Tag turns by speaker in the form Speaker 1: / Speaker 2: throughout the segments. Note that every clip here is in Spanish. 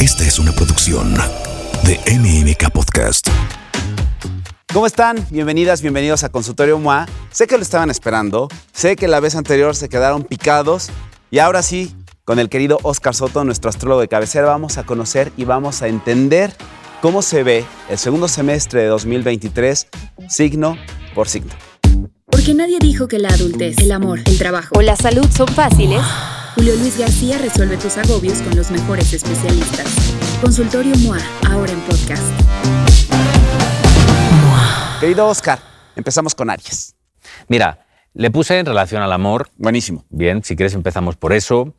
Speaker 1: Esta es una producción de MMK Podcast.
Speaker 2: ¿Cómo están? Bienvenidas, bienvenidos a Consultorio MOA. Sé que lo estaban esperando, sé que la vez anterior se quedaron picados y ahora sí, con el querido Oscar Soto, nuestro astrólogo de cabecera, vamos a conocer y vamos a entender cómo se ve el segundo semestre de 2023, signo por signo.
Speaker 3: Porque nadie dijo que la adultez, el amor, el trabajo
Speaker 4: o la salud son fáciles.
Speaker 3: Julio Luis García resuelve tus agobios con los mejores especialistas. Consultorio MOA, ahora en podcast.
Speaker 2: Querido Oscar, empezamos con Aries.
Speaker 5: Mira, le puse en relación al amor.
Speaker 2: Buenísimo.
Speaker 5: Bien, si quieres empezamos por eso.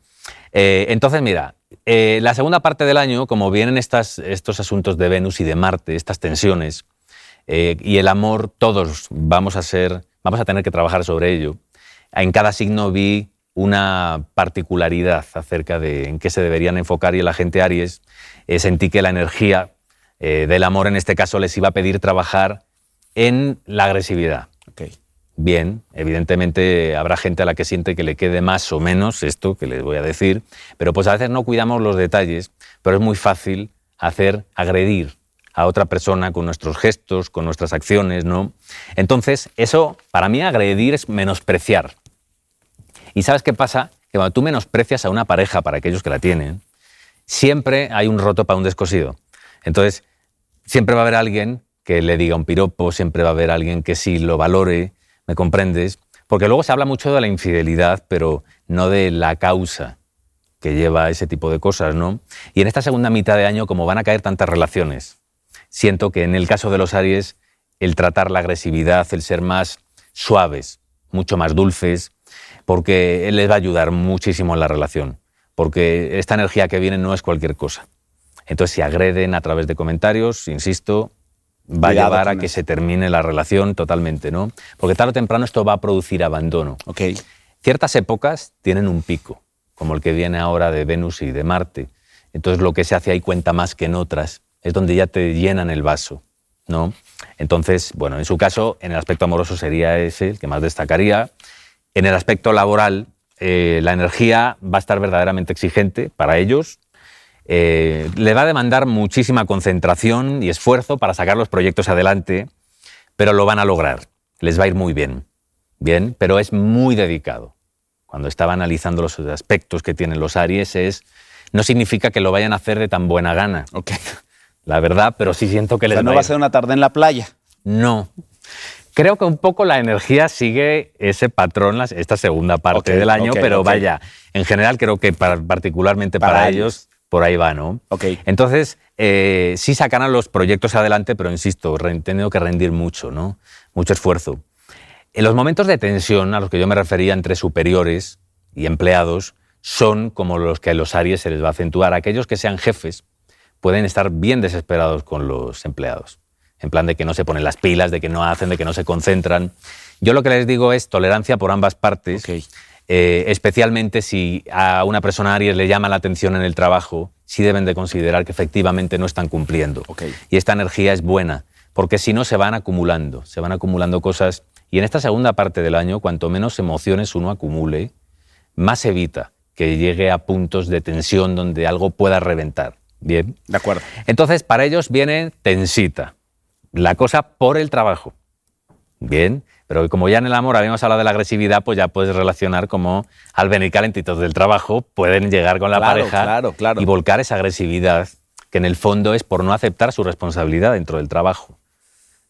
Speaker 5: Eh, entonces, mira, eh, la segunda parte del año, como vienen estas, estos asuntos de Venus y de Marte, estas tensiones, eh, y el amor, todos vamos a ser, vamos a tener que trabajar sobre ello. En cada signo vi una particularidad acerca de en qué se deberían enfocar y la gente Aries sentí que la energía del amor en este caso les iba a pedir trabajar en la agresividad.
Speaker 2: Okay.
Speaker 5: Bien, evidentemente habrá gente a la que siente que le quede más o menos esto que les voy a decir, pero pues a veces no cuidamos los detalles, pero es muy fácil hacer agredir a otra persona con nuestros gestos, con nuestras acciones, ¿no? Entonces, eso, para mí, agredir es menospreciar. ¿Y sabes qué pasa? Que cuando tú menosprecias a una pareja, para aquellos que la tienen, siempre hay un roto para un descosido. Entonces, siempre va a haber alguien que le diga un piropo, siempre va a haber alguien que sí lo valore, ¿me comprendes? Porque luego se habla mucho de la infidelidad, pero no de la causa que lleva a ese tipo de cosas, ¿no? Y en esta segunda mitad de año, como van a caer tantas relaciones, siento que en el caso de los Aries, el tratar la agresividad, el ser más suaves, mucho más dulces, porque les va a ayudar muchísimo en la relación, porque esta energía que viene no es cualquier cosa. Entonces, si agreden a través de comentarios, insisto, va a llevar a que se termine la relación totalmente, ¿no? Porque tarde o temprano esto va a producir abandono.
Speaker 2: Okay.
Speaker 5: Ciertas épocas tienen un pico, como el que viene ahora de Venus y de Marte. Entonces lo que se hace ahí cuenta más que en otras. Es donde ya te llenan el vaso, ¿no? Entonces, bueno, en su caso, en el aspecto amoroso sería ese el que más destacaría. En el aspecto laboral, eh, la energía va a estar verdaderamente exigente para ellos, eh, le va a demandar muchísima concentración y esfuerzo para sacar los proyectos adelante, pero lo van a lograr. Les va a ir muy bien. Bien, pero es muy dedicado. Cuando estaba analizando los aspectos que tienen los Aries, es, no significa que lo vayan a hacer de tan buena gana.
Speaker 2: Okay.
Speaker 5: La verdad, pero sí siento que
Speaker 2: o
Speaker 5: les
Speaker 2: sea, no
Speaker 5: va
Speaker 2: va a ser una tarde en la playa.
Speaker 5: No. Creo que un poco la energía sigue ese patrón esta segunda parte
Speaker 2: Okay,
Speaker 5: del año,
Speaker 2: okay,
Speaker 5: pero
Speaker 2: okay.
Speaker 5: vaya, en general creo que para- particularmente para,
Speaker 2: Para
Speaker 5: ellos, por ahí va, ¿no?
Speaker 2: Ok.
Speaker 5: Entonces, eh, sí sacarán los proyectos adelante, pero insisto, han tenido que rendir mucho, ¿no? Mucho esfuerzo. En los momentos de tensión a los que yo me refería entre superiores y empleados son como los que a los Aries se les va a acentuar. Aquellos que sean jefes pueden estar bien desesperados con los empleados. En plan de que no se ponen las pilas, de que no hacen, de que no se concentran. Yo lo que les digo es tolerancia por ambas partes. Eh, especialmente si a una persona Aries le llama la atención en el trabajo, sí deben de considerar que efectivamente no están cumpliendo. Y esta energía es buena, porque si no se van acumulando, se van acumulando cosas. Y en esta segunda parte del año, cuanto menos emociones uno acumule, más evita que llegue a puntos de tensión donde algo pueda reventar. Bien.
Speaker 2: De acuerdo.
Speaker 5: Entonces, para ellos viene tensita, la cosa por el trabajo. Bien, pero como ya en el amor habíamos hablado de la agresividad, pues ya puedes relacionar como al venir calentitos del trabajo pueden llegar con la
Speaker 2: Claro,
Speaker 5: pareja
Speaker 2: claro, claro.
Speaker 5: y volcar esa agresividad, que en el fondo es por no aceptar su responsabilidad dentro del trabajo.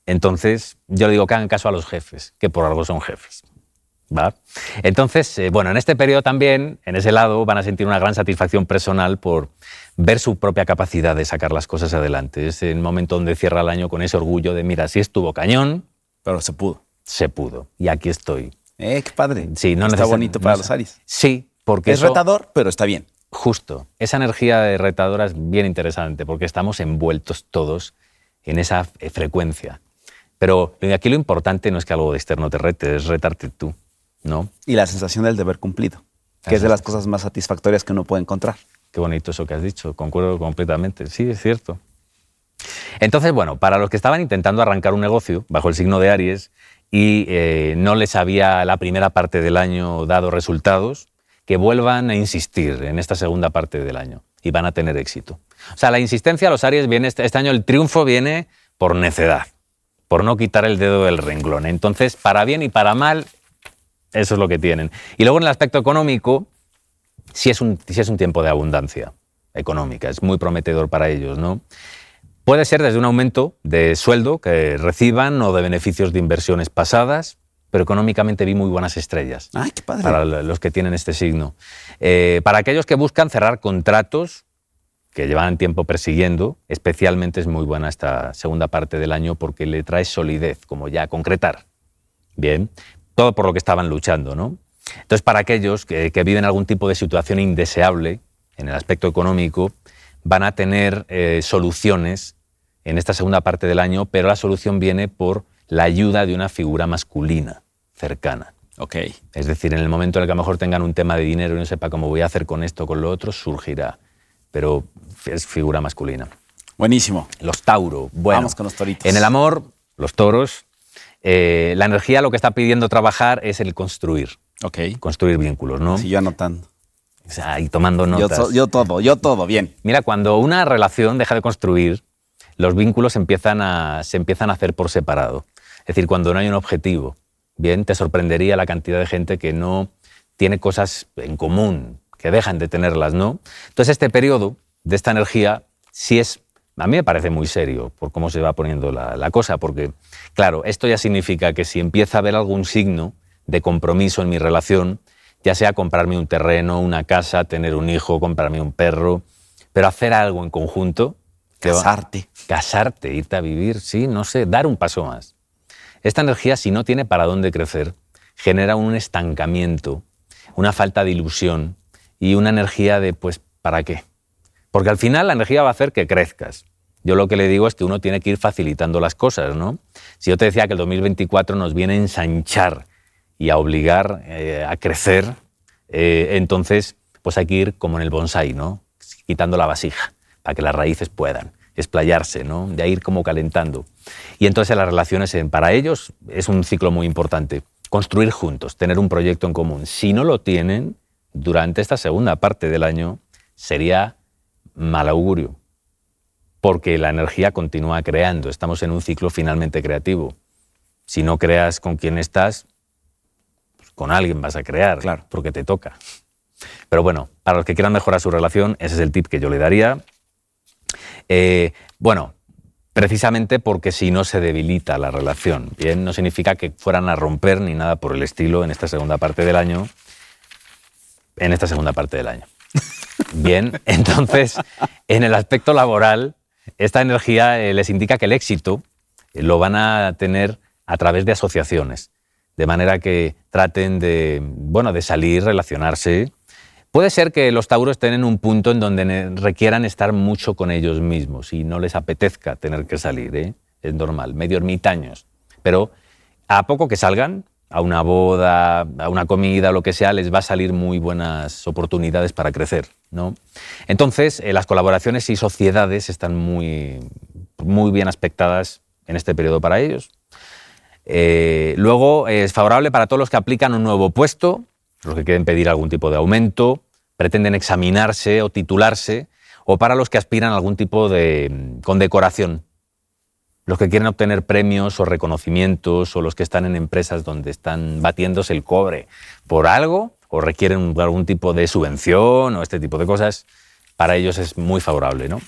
Speaker 5: Entonces, yo le digo que hagan caso a los jefes, que por algo son jefes. ¿va? Entonces, eh, bueno, en este periodo también, en ese lado, van a sentir una gran satisfacción personal por ver su propia capacidad de sacar las cosas adelante. Es el momento donde cierra el año con ese orgullo de, mira, si estuvo cañón,
Speaker 2: Pero se pudo.
Speaker 5: se pudo. Y aquí estoy.
Speaker 2: Eh, qué padre.
Speaker 5: Sí, no
Speaker 2: Está bonito para
Speaker 5: no
Speaker 2: los. Aries.
Speaker 5: Sí, porque
Speaker 2: Es
Speaker 5: eso-
Speaker 2: retador, pero está bien.
Speaker 5: Justo. Esa energía de retadora es bien interesante porque estamos envueltos todos en esa eh, frecuencia. Pero aquí lo importante no es que algo externo te rete, es retarte tú, ¿no?
Speaker 2: Y la sensación del deber cumplido, que es de las cosas más satisfactorias que uno puede encontrar.
Speaker 5: Qué bonito eso que has dicho, concuerdo completamente. Sí, es cierto. Entonces, bueno, para los que estaban intentando arrancar un negocio bajo el signo de Aries y eh, no les había la primera parte del año dado resultados, que vuelvan a insistir en esta segunda parte del año. y van a tener éxito. O sea, la insistencia a los Aries viene este, este año, el triunfo viene por necedad, por no quitar el dedo del renglón. Entonces, para bien y para mal, eso es lo que tienen. Y luego en el aspecto económico, sí es un, sí es un tiempo de abundancia económica, es muy prometedor para ellos, ¿no? Puede ser desde un aumento de sueldo que reciban o de beneficios de inversiones pasadas, pero económicamente vi muy buenas estrellas
Speaker 2: Ay, qué padre.
Speaker 5: para los que tienen este signo. Eh, para aquellos que buscan cerrar contratos que llevan tiempo persiguiendo, especialmente es muy buena esta segunda parte del año porque le trae solidez, como ya concretar. Bien, todo por lo que estaban luchando, ¿no? Entonces, para aquellos que, que viven algún tipo de situación indeseable en el aspecto económico, van a tener eh, soluciones en esta segunda parte del año, pero la solución viene por la ayuda de una figura masculina cercana.
Speaker 2: Ok.
Speaker 5: Es decir, en el momento en el que a lo mejor tengan un tema de dinero y no sepa cómo voy a hacer con esto o con lo otro, surgirá. Pero es figura masculina.
Speaker 2: Buenísimo.
Speaker 5: Los Tauro. Bueno,
Speaker 2: Vamos con los toritos.
Speaker 5: En el amor, los toros, eh, la energía lo que está pidiendo trabajar es el construir,
Speaker 2: Ok.
Speaker 5: construir vínculos, ¿no?
Speaker 2: Sí, yo anotando.
Speaker 5: O sea, y tomando notas.
Speaker 2: yo todo, yo todo, bien.
Speaker 5: Mira, cuando una relación deja de construir, los vínculos empiezan a, se empiezan a hacer por separado. Es decir, cuando no hay un objetivo. Bien, te sorprendería la cantidad de gente que no tiene cosas en común, que dejan de tenerlas, ¿no? Entonces, este periodo de esta energía sí es, a mí me parece muy serio por cómo se va poniendo la, la cosa, porque, claro, esto ya significa que si empieza a haber algún signo de compromiso en mi relación, ya sea comprarme un terreno, una casa, tener un hijo, comprarme un perro, pero hacer algo en conjunto. que va-
Speaker 2: Casarte.
Speaker 5: Casarte, irte a vivir, sí, no sé, dar un paso más. Esta energía, si no tiene para dónde crecer, genera un estancamiento, una falta de ilusión y una energía de, pues, ¿para qué? Porque al final la energía va a hacer que crezcas. Yo lo que le digo es que uno tiene que ir facilitando las cosas, ¿no? Si yo te decía que el 2024 nos viene a ensanchar y a obligar eh, a crecer, eh, entonces pues hay que ir como en el bonsai, ¿no? Quitando la vasija para que las raíces puedan explayarse, ¿no? De ir como calentando. Y entonces las relaciones para ellos es un ciclo muy importante. Construir juntos, tener un proyecto en común. Si no lo tienen, durante esta segunda parte del año sería mal augurio, porque la energía continúa creando. Estamos en un ciclo finalmente creativo. Si no creas con quien estás, con alguien vas a crear,
Speaker 2: Claro.
Speaker 5: porque te toca. Pero bueno, para los que quieran mejorar su relación, ese es el tip que yo le daría. Eh, bueno, precisamente porque si no se debilita la relación. Bien, no significa que fueran a romper ni nada por el estilo en esta segunda parte del año. En esta segunda parte del año. Bien, entonces, en el aspecto laboral, esta energía eh, les indica que el éxito eh, lo van a tener a través de asociaciones, de manera que traten de, bueno, de salir, relacionarse. Puede ser que los tauros estén en un punto en donde requieran estar mucho con ellos mismos y no les apetezca tener que salir, ¿eh? es normal, medio ermitaños. Pero a poco que salgan, a una boda, a una comida, lo que sea, les va a salir muy buenas oportunidades para crecer. ¿no? Entonces, eh, las colaboraciones y sociedades están muy, muy bien aspectadas en este periodo para ellos. Eh, luego, es favorable para todos los que aplican un nuevo puesto, los que quieren pedir algún tipo de aumento, pretenden examinarse o titularse, o para los que aspiran a algún tipo de mm, condecoración, los que quieren obtener premios o reconocimientos, o los que están en empresas donde están batiéndose el cobre por algo, o requieren algún tipo de subvención o este tipo de cosas, para ellos es muy favorable. ¿no?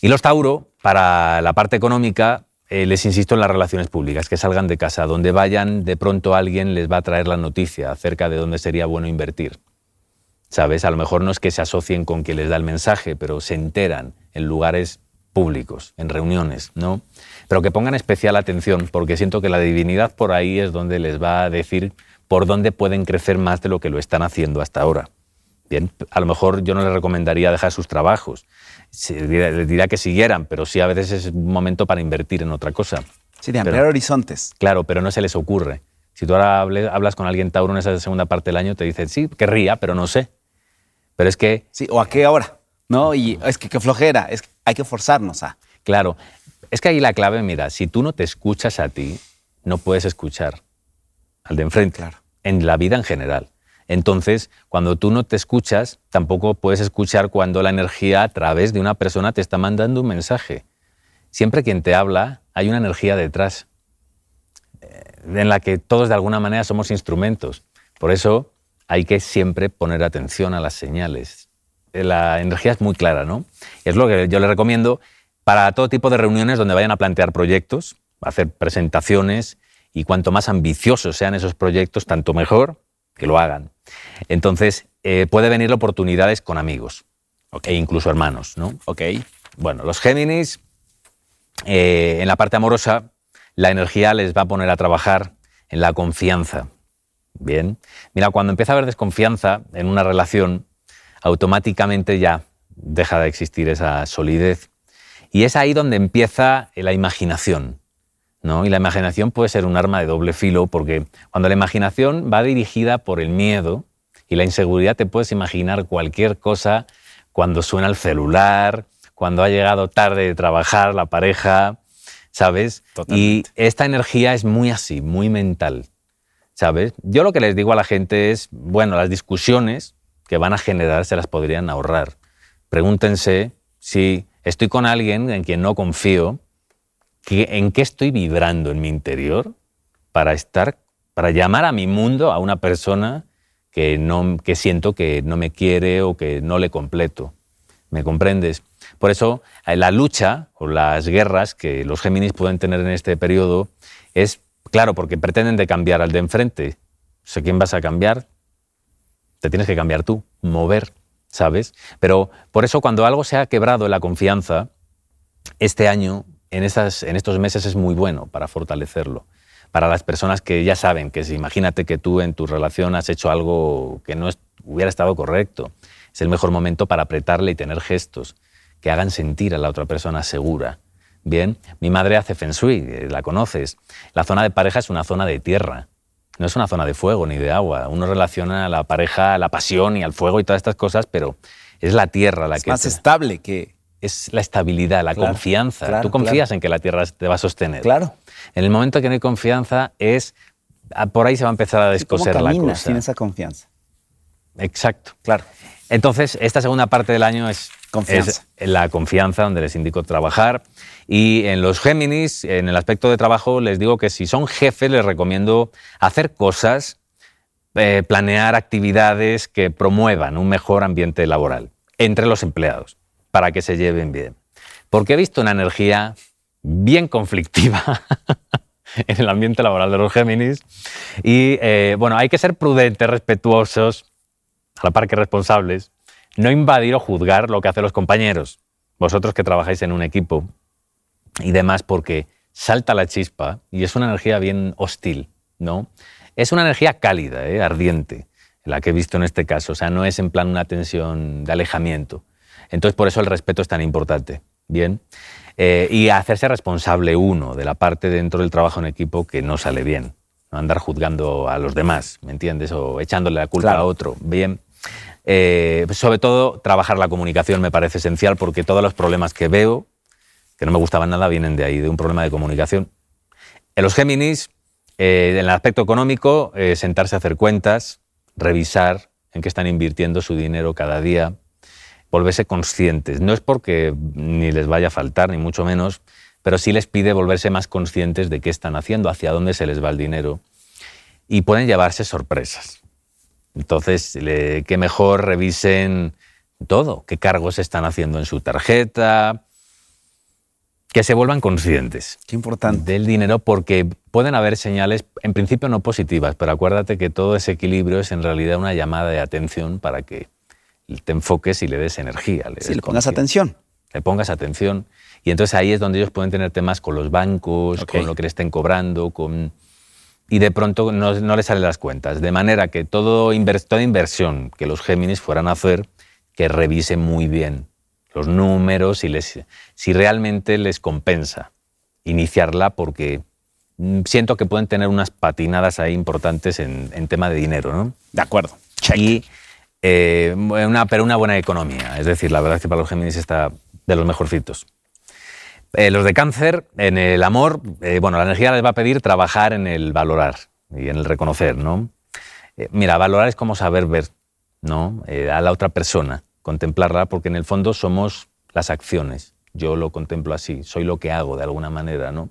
Speaker 5: Y los Tauro, para la parte económica, eh, les insisto en las relaciones públicas, que salgan de casa, donde vayan, de pronto alguien les va a traer la noticia acerca de dónde sería bueno invertir. ¿Sabes? A lo mejor no es que se asocien con quien les da el mensaje, pero se enteran en lugares públicos, en reuniones, ¿no? Pero que pongan especial atención, porque siento que la divinidad por ahí es donde les va a decir por dónde pueden crecer más de lo que lo están haciendo hasta ahora. Bien, a lo mejor yo no les recomendaría dejar sus trabajos. Les diría que siguieran, pero sí a veces es un momento para invertir en otra cosa.
Speaker 2: Sí, de
Speaker 5: Pero-
Speaker 2: ampliar horizontes.
Speaker 5: Claro, pero no se les ocurre. Si tú ahora hablas con alguien Tauro en esa segunda parte del año, te dice, sí, querría, pero no sé. Pero es que,
Speaker 2: Sí, o a qué hora. No, y es que qué flojera, es que hay que forzarnos a.
Speaker 5: claro, es que ahí la clave, mira, si tú no te escuchas a ti, no puedes escuchar al de enfrente.
Speaker 2: Claro.
Speaker 5: En la vida en general. Entonces, cuando tú no te escuchas, tampoco puedes escuchar cuando la energía a través de una persona te está mandando un mensaje. Siempre quien te habla, hay una energía detrás, eh, en la que todos de alguna manera somos instrumentos. Por eso hay que siempre poner atención a las señales. Eh, la energía es muy clara, ¿no? Es lo que yo le recomiendo para todo tipo de reuniones donde vayan a plantear proyectos, hacer presentaciones y cuanto más ambiciosos sean esos proyectos, tanto mejor que lo hagan. Entonces, eh, puede venir oportunidades con amigos e incluso hermanos, ¿no?
Speaker 2: Ok.
Speaker 5: Bueno, los Géminis, eh, en la parte amorosa, la energía les va a poner a trabajar en la confianza. Bien. Mira, cuando empieza a haber desconfianza en una relación, automáticamente ya deja de existir esa solidez. Y es ahí donde empieza la imaginación. ¿No? Y la imaginación puede ser un arma de doble filo porque cuando la imaginación va dirigida por el miedo y la inseguridad, te puedes imaginar cualquier cosa cuando suena el celular, cuando ha llegado tarde de trabajar la pareja, ¿sabes? Y esta energía es muy así, muy mental, ¿sabes? Yo lo que les digo a la gente es, bueno, las discusiones que van a generar se las podrían ahorrar. Pregúntense si estoy con alguien en quien no confío, en qué estoy vibrando en mi interior para estar, para llamar a mi mundo a una persona que, no, que siento que no me quiere o que no le completo. ¿Me comprendes? Por eso eh, la lucha o las guerras que los Géminis pueden tener en este periodo es, claro, porque pretenden de cambiar al de enfrente. O ¿quién vas a cambiar? Te tienes que cambiar tú, mover, ¿sabes? Pero por eso cuando algo se ha quebrado en la confianza, este año en, en estos meses es muy bueno para fortalecerlo. Para las personas que ya saben que si imagínate que tú en tu relación has hecho algo que no hubiera estado correcto, es el mejor momento para apretarle y tener gestos que hagan sentir a la otra persona segura. Bien, mi madre hace feng shui, eh, la conoces. La zona de pareja es una zona de tierra, no es una zona de fuego ni de agua. Uno relaciona a la pareja a la pasión y al fuego y todas estas cosas, pero es la tierra la
Speaker 2: es
Speaker 5: que...
Speaker 2: Más estable que
Speaker 5: es la estabilidad, la confianza. Tú confías en que la Tierra te va a sostener.
Speaker 2: Claro.
Speaker 5: En el momento que no hay confianza, es ah, por ahí se va a empezar a descoser
Speaker 2: ¿Cómo
Speaker 5: la cosa.
Speaker 2: sin esa confianza.
Speaker 5: Exacto.
Speaker 2: Claro.
Speaker 5: Entonces, esta segunda parte del año es,
Speaker 2: confianza.
Speaker 5: es la confianza, donde les indico trabajar. Y en los Géminis, en el aspecto de trabajo, les digo que si son jefes, les recomiendo hacer cosas, eh, planear actividades que promuevan un mejor ambiente laboral entre los empleados para que se lleven bien. Porque he visto una energía bien conflictiva en el ambiente laboral de los Géminis. Y eh, bueno, hay que ser prudentes, respetuosos, a la par que responsables, no invadir o juzgar lo que hacen los compañeros. Vosotros que trabajáis en un equipo y demás, porque salta la chispa y es una energía bien hostil, ¿no? Es una energía cálida, ¿eh? ardiente, la que he visto en este caso. O sea, no es en plan una tensión de alejamiento. Entonces, por eso el respeto es tan importante. Bien. Eh, y hacerse responsable uno de la parte dentro del trabajo en equipo que no sale bien. No andar juzgando a los demás, ¿me entiendes? O echándole la culpa a otro. Bien. Eh, sobre todo, trabajar la comunicación me parece esencial porque todos los problemas que veo, que no me gustaban nada, vienen de ahí, de un problema de comunicación. En los Géminis, eh, en el aspecto económico, sentarse a hacer cuentas, revisar en qué están invirtiendo su dinero cada día, volverse conscientes. No es porque ni les vaya a faltar, ni mucho menos, pero sí les pide volverse más conscientes de qué están haciendo, hacia dónde se les va el dinero. Y pueden llevarse sorpresas. Entonces, qué mejor revisen todo, qué cargos están haciendo en su tarjeta, que se vuelvan conscientes.
Speaker 2: Qué importante.
Speaker 5: Del dinero, porque pueden haber señales, en principio no positivas, pero acuérdate que todo ese equilibrio es en realidad una llamada de atención para que te enfoques y le des energía. Le,
Speaker 2: sí, le pongas atención.
Speaker 5: Le pongas atención. Y entonces ahí es donde ellos pueden tener temas con los bancos, con lo que le estén cobrando, con... y de pronto no, no les salen las cuentas. De manera que todo toda inversión que los Géminis fueran a hacer, que revisen muy bien los números y les, si realmente les compensa iniciarla, porque mm, siento que pueden tener unas patinadas ahí importantes en, en tema de dinero. ¿no?
Speaker 2: De acuerdo.
Speaker 5: Check. Eh, una, pero una buena economía. Es decir, la verdad es que para los Géminis está de los mejorcitos. Eh, los de cáncer, en el amor, eh, bueno, la energía les va a pedir trabajar en el valorar y en el reconocer, ¿no? Eh, mira, valorar es como saber ver, ¿no? Eh, a la otra persona, contemplarla, porque en el fondo somos las acciones. Yo lo contemplo así, soy lo que hago de alguna manera, ¿no?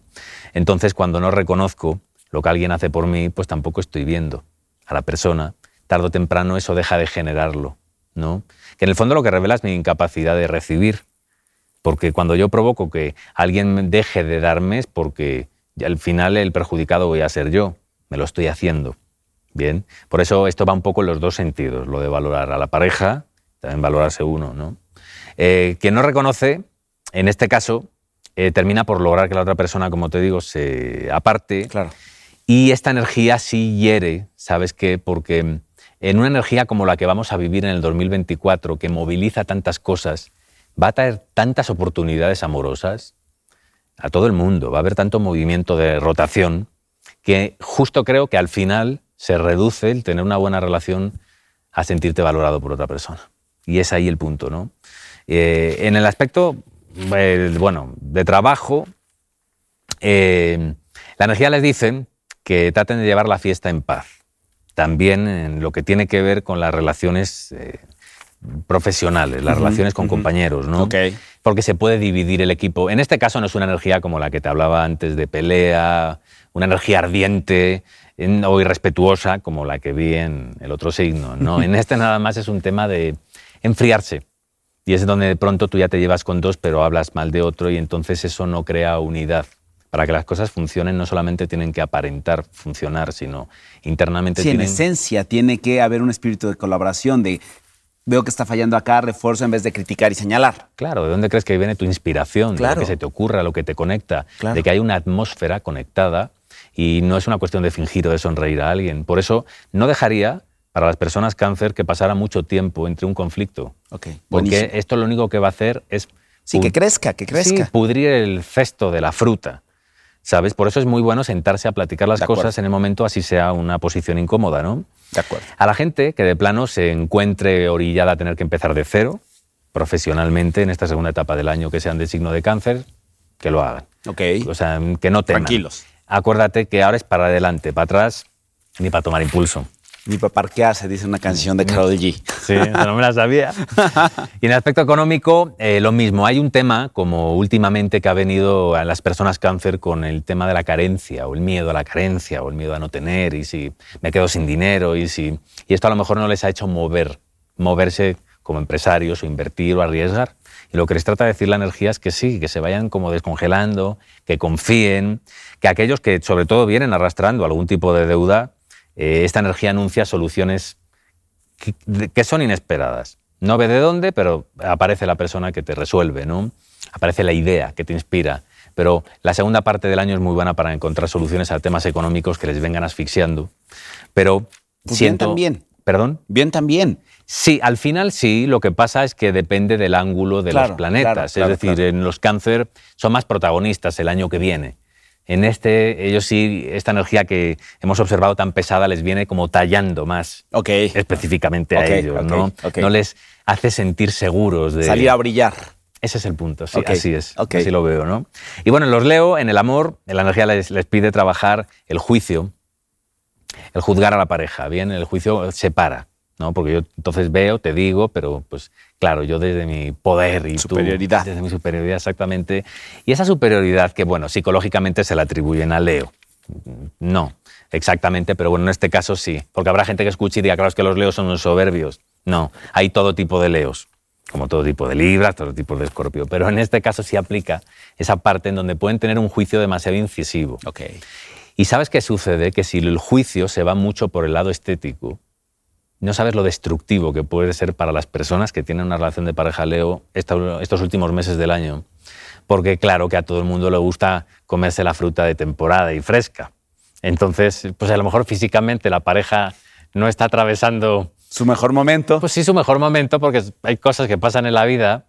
Speaker 5: Entonces, cuando no reconozco lo que alguien hace por mí, pues tampoco estoy viendo a la persona. Tardo o temprano eso deja de generarlo, ¿no? Que en el fondo lo que revela es mi incapacidad de recibir. Porque cuando yo provoco que alguien deje de darme es porque al final el perjudicado voy a ser yo. Me lo estoy haciendo. Bien. Por eso esto va un poco en los dos sentidos. Lo de valorar a la pareja, también valorarse uno, ¿no? Eh, quien no reconoce, en este caso, eh, termina por lograr que la otra persona, como te digo, se aparte.
Speaker 2: Claro.
Speaker 5: Y esta energía sí hiere, ¿sabes qué? Porque en una energía como la que vamos a vivir en el 2024, que moviliza tantas cosas, va a traer tantas oportunidades amorosas a todo el mundo, va a haber tanto movimiento de rotación, que justo creo que al final se reduce el tener una buena relación a sentirte valorado por otra persona. Y es ahí el punto, ¿no? Eh, en el aspecto, bueno, de trabajo, eh, la energía les dice que traten de llevar la fiesta en paz. También en lo que tiene que ver con las relaciones profesionales, las relaciones con compañeros, ¿no? Porque se puede dividir el equipo. En este caso no es una energía como la que te hablaba antes de pelea, una energía ardiente o irrespetuosa como la que vi en el otro signo, ¿no? en este nada más es un tema de enfriarse. Y es donde de pronto tú ya te llevas con dos, pero hablas mal de otro y entonces eso no crea unidad. Para que las cosas funcionen no solamente tienen que aparentar funcionar, sino internamente
Speaker 2: sí,
Speaker 5: tienen...
Speaker 2: en esencia tiene que haber un espíritu de colaboración, de veo que está fallando acá, refuerzo en vez de criticar y señalar.
Speaker 5: Claro, ¿de dónde crees que viene tu inspiración? De lo que se te ocurra, lo que te conecta, de que hay una atmósfera conectada y no es una cuestión de fingir o de sonreír a alguien. Por eso no dejaría para las personas cáncer que pasara mucho tiempo entre un conflicto.
Speaker 2: Okay,
Speaker 5: porque esto lo único que va a hacer es...
Speaker 2: Sí, que crezca, que crezca.
Speaker 5: Sí, pudrir el cesto de la fruta. ¿Sabes? Por eso es muy bueno sentarse a platicar las cosas en el momento, así sea una posición incómoda, ¿no?
Speaker 2: De acuerdo.
Speaker 5: A la gente que de plano se encuentre orillada a tener que empezar de cero, profesionalmente, en esta segunda etapa del año, que sean de signo de cáncer, que lo hagan.
Speaker 2: Ok.
Speaker 5: O sea, que no teman.
Speaker 2: Tranquilos.
Speaker 5: Acuérdate que ahora es para adelante, para atrás, ni para tomar impulso.
Speaker 2: Ni para parquearse, dice una canción de Karol G.
Speaker 5: Sí, no me la sabía. y en el aspecto económico, eh, lo mismo. Hay un tema, como últimamente que ha venido a las personas cáncer con el tema de la carencia, o el miedo a la carencia, o el miedo a no tener, y si me quedo sin dinero, y si. Y esto a lo mejor no les ha hecho mover, moverse como empresarios, o invertir, o arriesgar. Y lo que les trata de decir la energía es que sí, que se vayan como descongelando, que confíen, que aquellos que sobre todo vienen arrastrando algún tipo de deuda, eh, esta energía anuncia soluciones que, son inesperadas. No ve de dónde, pero aparece la persona que te resuelve, ¿no? Aparece la idea que te inspira. Pero la segunda parte del año es muy buena para encontrar soluciones a temas económicos que les vengan asfixiando. Pero
Speaker 2: pues
Speaker 5: siento...
Speaker 2: Bien también.
Speaker 5: ¿Perdón?
Speaker 2: Bien también.
Speaker 5: Sí, al final sí, lo que pasa es que depende del ángulo de los planetas. es decir, en los cáncer son más protagonistas el año que viene. En este, ellos sí, esta energía que hemos observado tan pesada les viene como tallando más específicamente a ellos, ¿no? No les hace sentir seguros de...
Speaker 2: Salir a brillar.
Speaker 5: Ese es el punto, sí, así es, así lo veo, ¿no? Y bueno, los leo, en el amor, la energía les, les pide trabajar el juicio, el juzgar a la pareja, ¿bien? El juicio separa, ¿no? Porque yo entonces veo, te digo, pero pues claro, yo desde mi poder y
Speaker 2: superioridad.
Speaker 5: desde mi superioridad exactamente. Y esa superioridad que, bueno, psicológicamente se la atribuyen a Leo. No, exactamente, pero bueno, en este caso sí, porque habrá gente que escuche y diga, claro, es que los leos son unos soberbios. No, hay todo tipo de leos, como todo tipo de libras, todo tipo de escorpio, pero en este caso sí aplica esa parte en donde pueden tener un juicio demasiado incisivo.
Speaker 2: Okay.
Speaker 5: Y sabes qué sucede? Que si el juicio se va mucho por el lado estético, no sabes lo destructivo que puede ser para las personas que tienen una relación de pareja Leo estos últimos meses del año. Porque claro que a todo el mundo le gusta comerse la fruta de temporada y fresca. Entonces, pues a lo mejor físicamente la pareja no está atravesando...
Speaker 2: Su mejor momento.
Speaker 5: Pues sí, su mejor momento, porque hay cosas que pasan en la vida.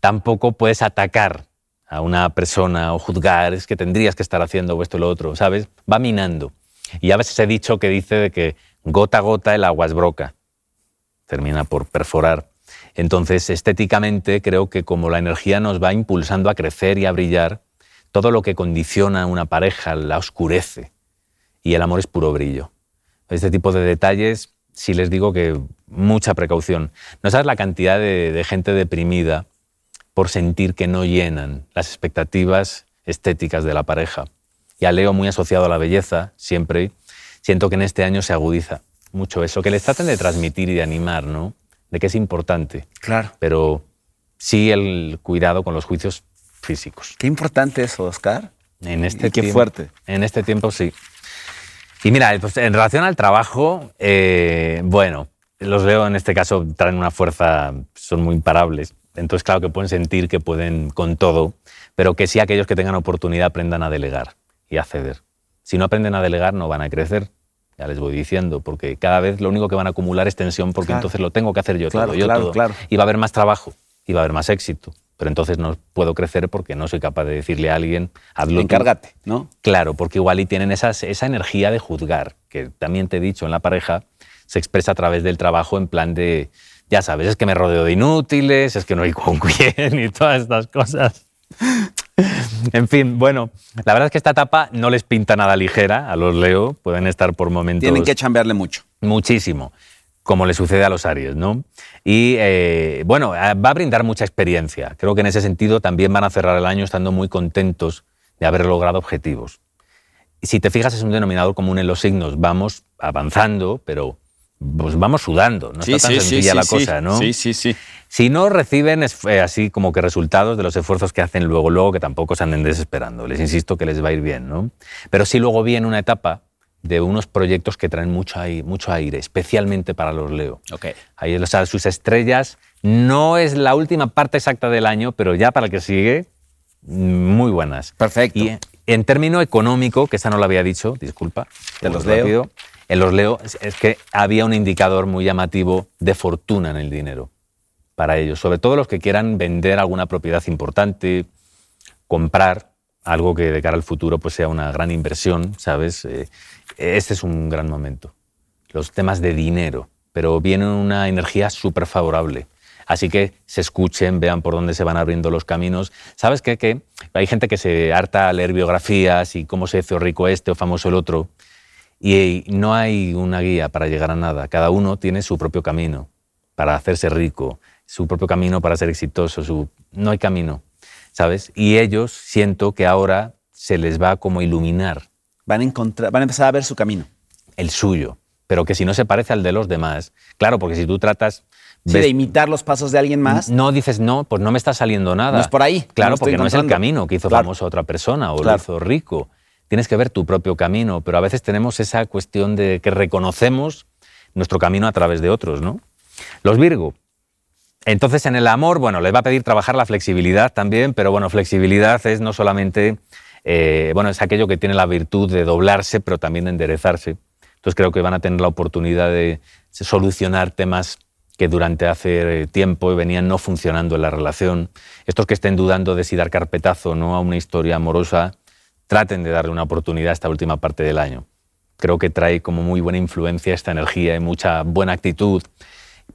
Speaker 5: Tampoco puedes atacar a una persona o juzgar, es que tendrías que estar haciendo esto o lo otro, ¿sabes? Va minando. Y a veces he dicho que dice de que gota a gota el agua es broca, termina por perforar. Entonces, estéticamente, creo que como la energía nos va impulsando a crecer y a brillar, todo lo que condiciona a una pareja la oscurece y el amor es puro brillo. Este tipo de detalles si les digo que mucha precaución. No sabes la cantidad de, de gente deprimida por sentir que no llenan las expectativas estéticas de la pareja. Y a Leo muy asociado a la belleza, siempre, siento que en este año se agudiza mucho eso, que les traten de transmitir y de animar, ¿no? De que es importante.
Speaker 2: Claro.
Speaker 5: Pero sí el cuidado con los juicios físicos.
Speaker 2: Qué importante eso, Oscar.
Speaker 5: En este
Speaker 2: Y qué
Speaker 5: tiempo-
Speaker 2: fuerte.
Speaker 5: En este tiempo sí. Y mira, pues en relación al trabajo, eh, bueno, los leo en este caso traen una fuerza, son muy imparables. Entonces, claro que pueden sentir que pueden con todo, pero que sí aquellos que tengan oportunidad aprendan a delegar y a ceder. Si no aprenden a delegar, no van a crecer. Ya les voy diciendo, porque cada vez lo único que van a acumular es tensión, porque
Speaker 2: Claro.
Speaker 5: entonces lo tengo que hacer yo
Speaker 2: Claro,
Speaker 5: todo, yo
Speaker 2: claro,
Speaker 5: todo.
Speaker 2: claro.
Speaker 5: Y va a haber más trabajo, y va a haber más éxito. Pero entonces no puedo crecer porque no soy capaz de decirle a alguien, hazlo tú".
Speaker 2: Encárgate, ¿no?
Speaker 5: Claro, porque igual y tienen esas- esa energía de juzgar, que también te he dicho en la pareja, se expresa a través del trabajo en plan de, ya sabes, es que me rodeo de inútiles, es que no hay con quién y todas estas cosas. En fin, bueno, la verdad es que esta etapa no les pinta nada ligera a los Leo, pueden estar por momentos
Speaker 2: Tienen que chambearle mucho.
Speaker 5: muchísimo, como le sucede a los Aries, ¿no? Y eh, bueno, eh, va a brindar mucha experiencia. Creo que en ese sentido también van a cerrar el año estando muy contentos de haber logrado objetivos. Y si te fijas, es un denominador común en los signos. Vamos avanzando, pero pues vamos sudando. No está tan sencilla la cosa, ¿no?
Speaker 2: Sí, sí, sí.
Speaker 5: Si no reciben eh, así como que resultados de los esfuerzos que hacen luego, luego que tampoco se anden desesperando. Les insisto que les va a ir bien, ¿no? Pero sí luego viene una etapa de unos proyectos que traen mucho aire, mucho aire especialmente para los Leo.
Speaker 2: Ok.
Speaker 5: Ahí, o sea, sus estrellas no es la última parte exacta del año, pero ya para el que sigue, muy buenas.
Speaker 2: Perfecto.
Speaker 5: Y en término económico, que esa no lo había dicho, disculpa.
Speaker 2: Te los leo.
Speaker 5: rápido. En los leo es, que había un indicador muy llamativo de fortuna en el dinero para ellos, sobre todo los que quieran vender alguna propiedad importante, comprar algo que de cara al futuro pues sea una gran inversión, ¿sabes? Eh, este es un gran momento. Los temas de dinero, pero viene una energía súper favorable. Así que se escuchen, vean por dónde se van abriendo los caminos. ¿Sabes qué? Que hay gente que se harta a leer biografías y cómo se hizo rico este o famoso el otro. Y no hay una guía para llegar a nada. Cada uno tiene su propio camino para hacerse rico, su propio camino para ser exitoso. Su... No hay camino, ¿sabes? Y ellos siento que ahora se les va como iluminar
Speaker 2: Van a, encontrar, van a empezar a ver su camino.
Speaker 5: el suyo, pero que si no se parece al de los demás, claro, porque si tú tratas...
Speaker 2: Sí, de imitar los pasos de alguien más.
Speaker 5: no dices, no, pues no me está saliendo nada.
Speaker 2: No es por ahí,
Speaker 5: Claro,
Speaker 2: lo
Speaker 5: porque no es el camino que hizo
Speaker 2: Claro.
Speaker 5: famoso a otra persona o lo
Speaker 2: Claro.
Speaker 5: hizo rico. Tienes que ver tu propio camino, pero a veces tenemos esa cuestión de que reconocemos nuestro camino a través de otros, ¿no? Los Virgo. Entonces, en el amor, bueno, les va a pedir trabajar la flexibilidad también, pero bueno, flexibilidad es no solamente, eh, bueno, es aquello que tiene la virtud de doblarse, pero también de enderezarse. Entonces creo que van a tener la oportunidad de solucionar temas que durante hace eh, tiempo venían no funcionando en la relación. Estos que estén dudando de si dar carpetazo no a una historia amorosa, traten de darle una oportunidad a esta última parte del año. Creo que trae como muy buena influencia esta energía y mucha buena actitud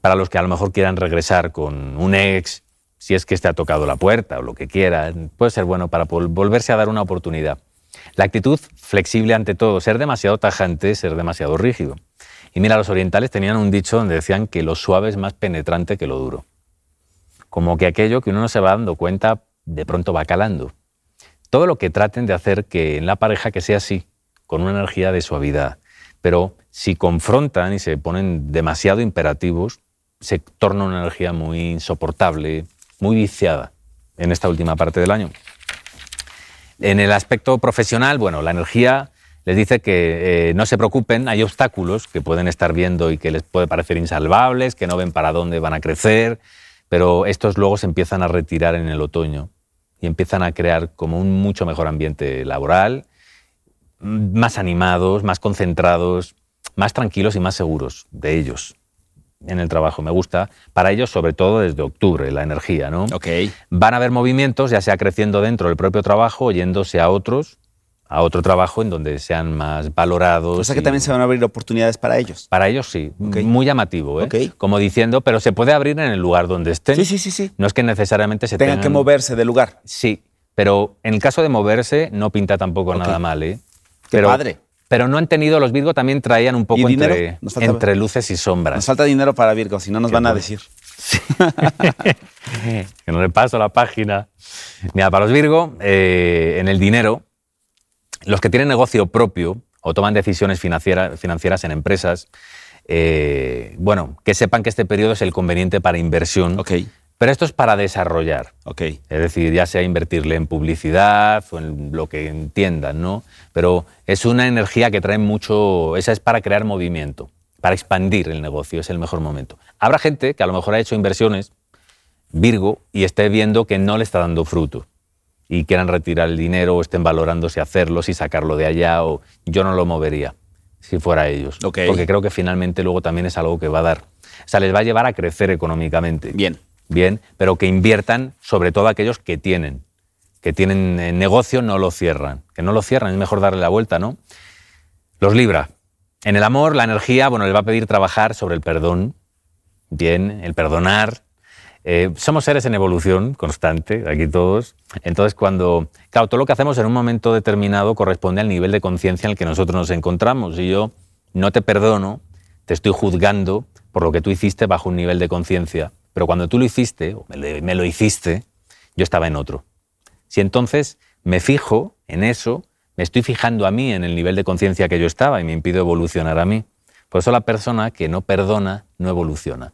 Speaker 5: para los que a lo mejor quieran regresar con un ex, si es que este ha tocado la puerta o lo que quiera, puede ser bueno para vol- volverse a dar una oportunidad. La actitud flexible ante todo, ser demasiado tajante, ser demasiado rígido. Y mira, los orientales tenían un dicho donde decían que lo suave es más penetrante que lo duro. Como que aquello que uno no se va dando cuenta, de pronto va calando. Todo lo que traten de hacer que en la pareja que sea así, con una energía de suavidad. Pero si confrontan y se ponen demasiado imperativos, se torna una energía muy insoportable, muy viciada en esta última parte del año. En el aspecto profesional, bueno, la energía les dice que eh, no se preocupen, hay obstáculos que pueden estar viendo y que les puede parecer insalvables, que no ven para dónde van a crecer, pero estos luego se empiezan a retirar en el otoño y empiezan a crear como un mucho mejor ambiente laboral, más animados, más concentrados, más tranquilos y más seguros de ellos en el trabajo. Me gusta para ellos, sobre todo desde octubre, la energía, ¿no? Van a haber movimientos, ya sea creciendo dentro del propio trabajo yéndose a otros, a otro trabajo en donde sean más valorados.
Speaker 2: O sea que
Speaker 5: y-
Speaker 2: también se van a abrir oportunidades para ellos.
Speaker 5: Para ellos sí, muy llamativo, ¿eh? Como diciendo, pero se puede abrir en el lugar donde estén.
Speaker 2: Sí, sí, sí, sí.
Speaker 5: No es que necesariamente se
Speaker 2: Tengan
Speaker 5: tengan
Speaker 2: que moverse del lugar.
Speaker 5: Sí, pero en el caso de moverse no pinta tampoco nada mal, ¿eh?
Speaker 2: Qué
Speaker 5: Pero
Speaker 2: padre.
Speaker 5: Pero no han tenido, los Virgo también traían un poco entre,
Speaker 2: Nos falta-
Speaker 5: entre luces y sombras.
Speaker 2: Nos falta dinero para Virgo, si no nos van a decir.
Speaker 5: que no repaso la página. Mira, para los Virgo, eh, en el dinero, los que tienen negocio propio o toman decisiones financiera- financieras en empresas, eh, bueno, que sepan que este periodo es el conveniente para inversión,
Speaker 2: Ok,
Speaker 5: pero esto es para desarrollar.
Speaker 2: ok.
Speaker 5: Es decir, ya sea invertirle en publicidad o en lo que entiendan, ¿no? Pero es una energía que trae mucho, esa es para crear movimiento, para expandir el negocio, es el mejor momento. Habrá gente que a lo mejor ha hecho inversiones, Virgo, y esté viendo que no le está dando fruto y quieran retirar el dinero o estén valorando si hacerlo, si sacarlo de allá o yo no lo movería si fuera ellos. Porque creo que finalmente luego también es algo que va a dar. O sea, les va a llevar a crecer económicamente
Speaker 2: Bien.
Speaker 5: bien, pero que inviertan sobre todo aquellos que tienen, que tienen eh, negocio, no lo cierran, que no lo cierran, es mejor darle la vuelta, ¿no? Los Libra. En el amor, la energía, bueno, les va a pedir trabajar sobre el perdón, bien, el perdonar. Eh, somos seres en evolución constante, aquí todos. Entonces, cuando, claro, todo lo que hacemos en un momento determinado corresponde al nivel de conciencia en el que nosotros nos encontramos. Y yo no te perdono, te estoy juzgando por lo que tú hiciste bajo un nivel de conciencia. Pero cuando tú lo hiciste, o me lo hiciste, yo estaba en otro. Si entonces me fijo en eso, me estoy fijando a mí en el nivel de conciencia que yo estaba y me impido evolucionar a mí. Por eso la persona que no perdona no evoluciona.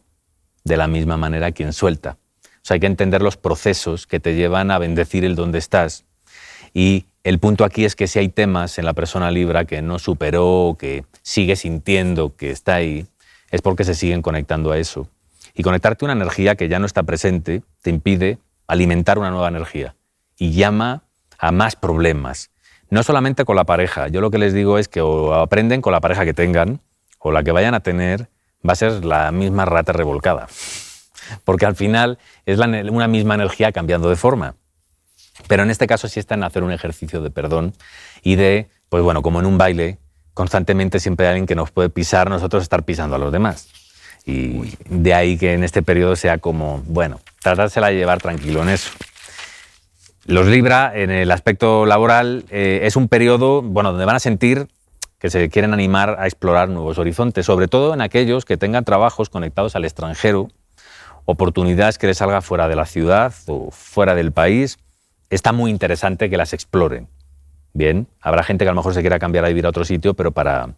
Speaker 5: De la misma manera quien suelta. O sea, hay que entender los procesos que te llevan a bendecir el donde estás. Y el punto aquí es que si hay temas en la persona libra que no superó, que sigue sintiendo que está ahí, es porque se siguen conectando a eso. Y conectarte una energía que ya no está presente te impide alimentar una nueva energía y llama a más problemas. No solamente con la pareja. Yo lo que les digo es que o aprenden con la pareja que tengan o la que vayan a tener va a ser la misma rata revolcada. Porque al final es la una misma energía cambiando de forma. Pero en este caso sí está en hacer un ejercicio de perdón y de, pues bueno, como en un baile, constantemente siempre hay alguien que nos puede pisar, nosotros estar pisando a los demás. Y de ahí que en este periodo sea como, bueno, tratársela de llevar tranquilo en eso. Los Libra, en el aspecto laboral, eh, es un periodo, bueno, donde van a sentir que se quieren animar a explorar nuevos horizontes, sobre todo en aquellos que tengan trabajos conectados al extranjero, oportunidades que les salga fuera de la ciudad o fuera del país, está muy interesante que las exploren. Bien, habrá gente que a lo mejor se quiera cambiar a vivir a otro sitio, pero para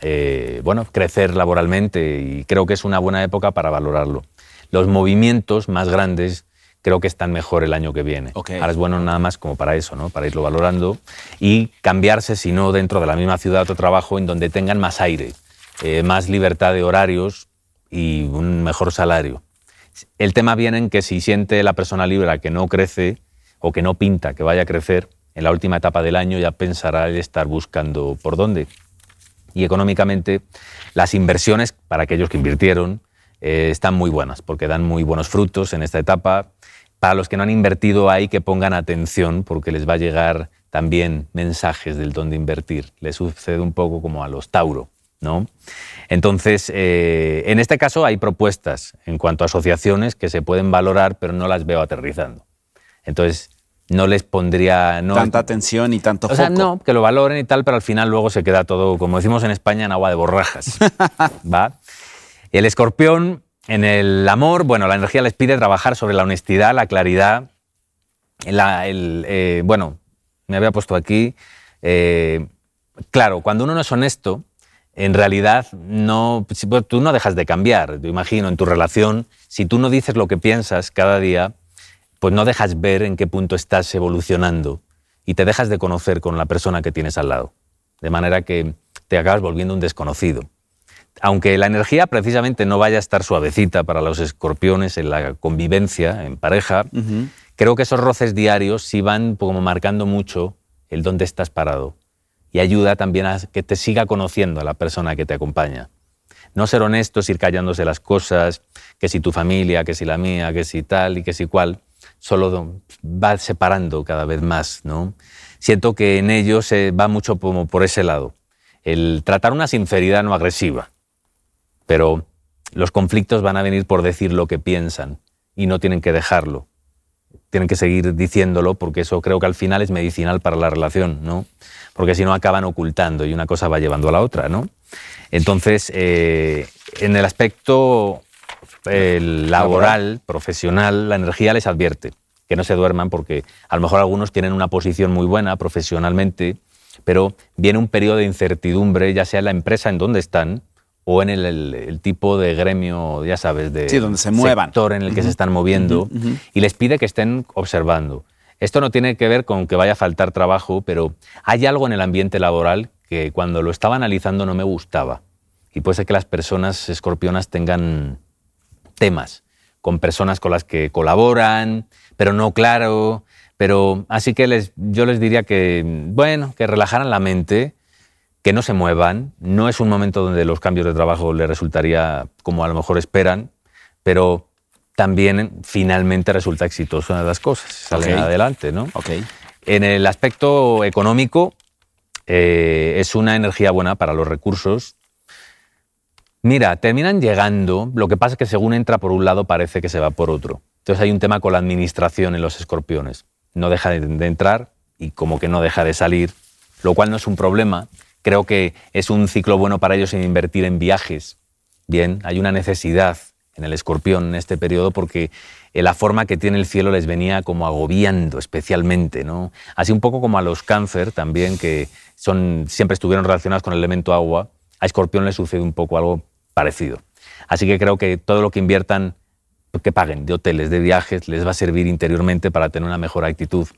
Speaker 5: eh, bueno, crecer laboralmente y creo que es una buena época para valorarlo. Los movimientos más grandes creo que están mejor el año que viene.
Speaker 2: Ok.
Speaker 5: Ahora es bueno nada más como para eso, ¿no? para irlo valorando y cambiarse, si no, dentro de la misma ciudad, otro trabajo en donde tengan más aire, eh, más libertad de horarios y un mejor salario. El tema viene en que si siente la persona libre que no crece o que no pinta que vaya a crecer, en la última etapa del año ya pensará el estar buscando por dónde. Y económicamente, las inversiones para aquellos que invirtieron eh, están muy buenas, porque dan muy buenos frutos en esta etapa. Para los que no han invertido hay que pongan atención, porque les va a llegar también mensajes del dónde invertir. Les sucede un poco como a los Tauro, ¿no? Entonces, eh, en este caso hay propuestas en cuanto a asociaciones que se pueden valorar, pero no las veo aterrizando. Entonces, no les pondría... No,
Speaker 2: Tanta atención y tanto
Speaker 5: o sea,
Speaker 2: foco.
Speaker 5: no, que lo valoren y tal, pero al final luego se queda todo, como decimos en España, en agua de borrajas. ¿va? El escorpión, en el amor, bueno, la energía les pide trabajar sobre la honestidad, la claridad. eh, bueno, me había puesto aquí. eh, claro, cuando uno no es honesto, en realidad no, pues, tú no dejas de cambiar. Yo imagino en tu relación, si tú no dices lo que piensas cada día, pues no dejas ver en qué punto estás evolucionando y te dejas de conocer con la persona que tienes al lado. De manera que te acabas volviendo un desconocido. Aunque la energía precisamente no vaya a estar suavecita para los escorpiones en la convivencia, en pareja, creo que esos roces diarios sí van como marcando mucho el dónde estás parado y ayuda también a que te siga conociendo a la persona que te acompaña. No ser honestos, ir callándose las cosas, que si tu familia, que si la mía, que si tal y que si cual, solo va separando cada vez más, ¿no? Siento que en ellos se va mucho como por ese lado, el tratar una sinceridad no agresiva, pero los conflictos van a venir por decir lo que piensan y no tienen que dejarlo. tienen que seguir diciéndolo porque eso creo que al final es medicinal para la relación, ¿no? Porque si no acaban ocultando y una cosa va llevando a la otra, ¿no? Entonces, eh, en el aspecto eh, laboral, profesional, la energía les advierte que no se duerman porque a lo mejor algunos tienen una posición muy buena profesionalmente, pero viene un periodo de incertidumbre, ya sea en la empresa en donde están o en el, tipo de gremio, ya sabes, de
Speaker 2: donde se muevan.
Speaker 5: sector en el que se están moviendo, y les pide que estén observando. Esto no tiene que ver con que vaya a faltar trabajo, pero hay algo en el ambiente laboral que cuando lo estaba analizando no me gustaba. Y puede ser que las personas escorpionas tengan temas con personas con las que colaboran, pero no claro. Pero así que les, yo les diría que, bueno, que relajaran la mente, que no se muevan. No es un momento donde los cambios de trabajo les resultaría como a lo mejor esperan, pero también finalmente resulta exitoso en las cosas, salen adelante, ¿no?
Speaker 2: Okay.
Speaker 5: En el aspecto económico, eh, es una energía buena para los recursos. Mira, terminan llegando, lo que pasa es que según entra por un lado parece que se va por otro. Entonces hay un tema con la administración en los escorpiones. No deja de entrar y como que no deja de salir, lo cual no es un problema. Creo que es un ciclo bueno para ellos en invertir en viajes. Bien, hay una necesidad en el escorpión en este periodo porque eh, la forma que tiene el cielo les venía como agobiando especialmente, ¿no? Así un poco como a los cáncer también, que son, siempre estuvieron relacionados con el elemento agua, a escorpión les sucede un poco algo parecido. Así que creo que todo lo que inviertan, que paguen de hoteles, de viajes, les va a servir interiormente para tener una mejor actitud.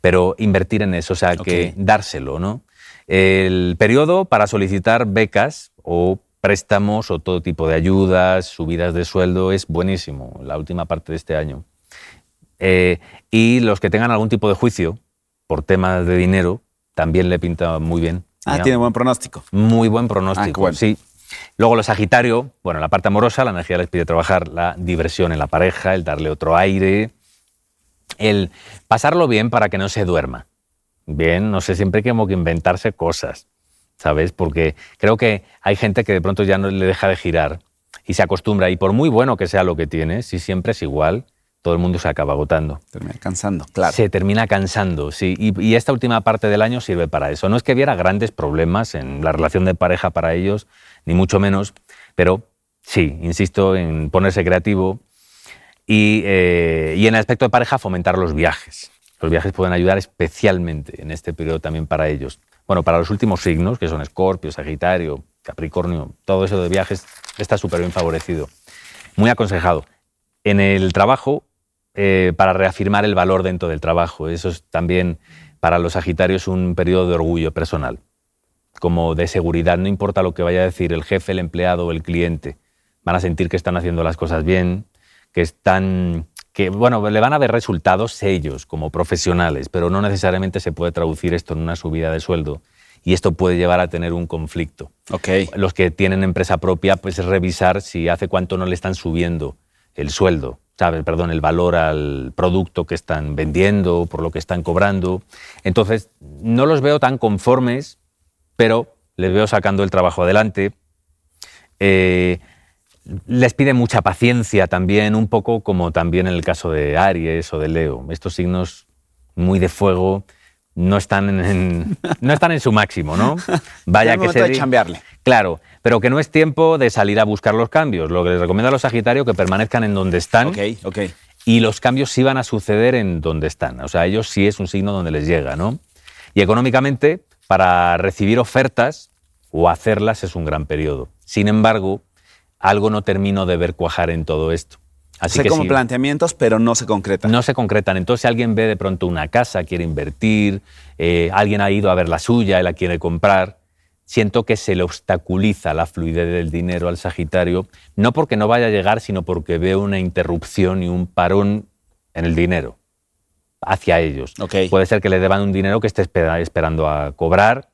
Speaker 5: Pero invertir en eso, o sea, que dárselo, ¿no? El periodo para solicitar becas o préstamos o todo tipo de ayudas, subidas de sueldo, es buenísimo, la última parte de este año. Eh, y los que tengan algún tipo de juicio por temas de dinero, también le pinta muy bien.
Speaker 2: Ah, tiene buen pronóstico.
Speaker 5: Muy buen pronóstico, ah, sí. Luego los Sagitario, bueno, la parte amorosa, la energía les pide trabajar la diversión en la pareja, el darle otro aire, el pasarlo bien para que no se duerma. Bien, no sé, siempre hay que inventarse cosas. ¿sabes? Porque creo que hay gente que de pronto ya no le deja de girar y se acostumbra. Y por muy bueno que sea lo que tiene, si siempre es igual, todo el mundo se acaba agotando.
Speaker 2: Termina cansando, claro.
Speaker 5: Se termina cansando, sí. Y, esta última parte del año sirve para eso. No es que hubiera grandes problemas en la relación de pareja para ellos, ni mucho menos, pero sí, insisto en ponerse creativo y, eh, y en el aspecto de pareja fomentar los viajes. Los viajes pueden ayudar especialmente en este periodo también para ellos. Bueno, para los últimos signos, que son Escorpio, Sagitario, Capricornio, todo eso de viajes está súper bien favorecido. Muy aconsejado. En el trabajo, eh, para reafirmar el valor dentro del trabajo, eso es también para los Sagitarios un periodo de orgullo personal, como de seguridad, no importa lo que vaya a decir el jefe, el empleado o el cliente, van a sentir que están haciendo las cosas bien, que están que bueno, le van a ver resultados ellos como profesionales, pero no necesariamente se puede traducir esto en una subida de sueldo y esto puede llevar a tener un conflicto.
Speaker 2: Okay.
Speaker 5: Los que tienen empresa propia, pues es revisar si hace cuánto no le están subiendo el sueldo, ¿sabes? Perdón, el valor al producto que están vendiendo, por lo que están cobrando. Entonces, no los veo tan conformes, pero les veo sacando el trabajo adelante. Eh, les pide mucha paciencia también, un poco como también en el caso de Aries o de Leo. Estos signos muy de fuego no están en, no están en su máximo, ¿no?
Speaker 2: Vaya que se de chambearle.
Speaker 5: Claro, pero que no es tiempo de salir a buscar los cambios. Lo que les recomiendo a los Sagitarios que permanezcan en donde están.
Speaker 2: Ok, ok.
Speaker 5: Y los cambios sí van a suceder en donde están. O sea, ellos sí es un signo donde les llega, ¿no? Y económicamente, para recibir ofertas o hacerlas es un gran periodo. Sin embargo, algo no termino de ver cuajar en todo esto.
Speaker 2: Así sé como planteamientos, pero no se concretan.
Speaker 5: No se concretan. Entonces, si alguien ve de pronto una casa, quiere invertir, eh, alguien ha ido a ver la suya y la quiere comprar, siento que se le obstaculiza la fluidez del dinero al Sagitario, no porque no vaya a llegar, sino porque veo una interrupción y un parón en el dinero hacia ellos. Puede ser que le deban un dinero que esté esperando a cobrar,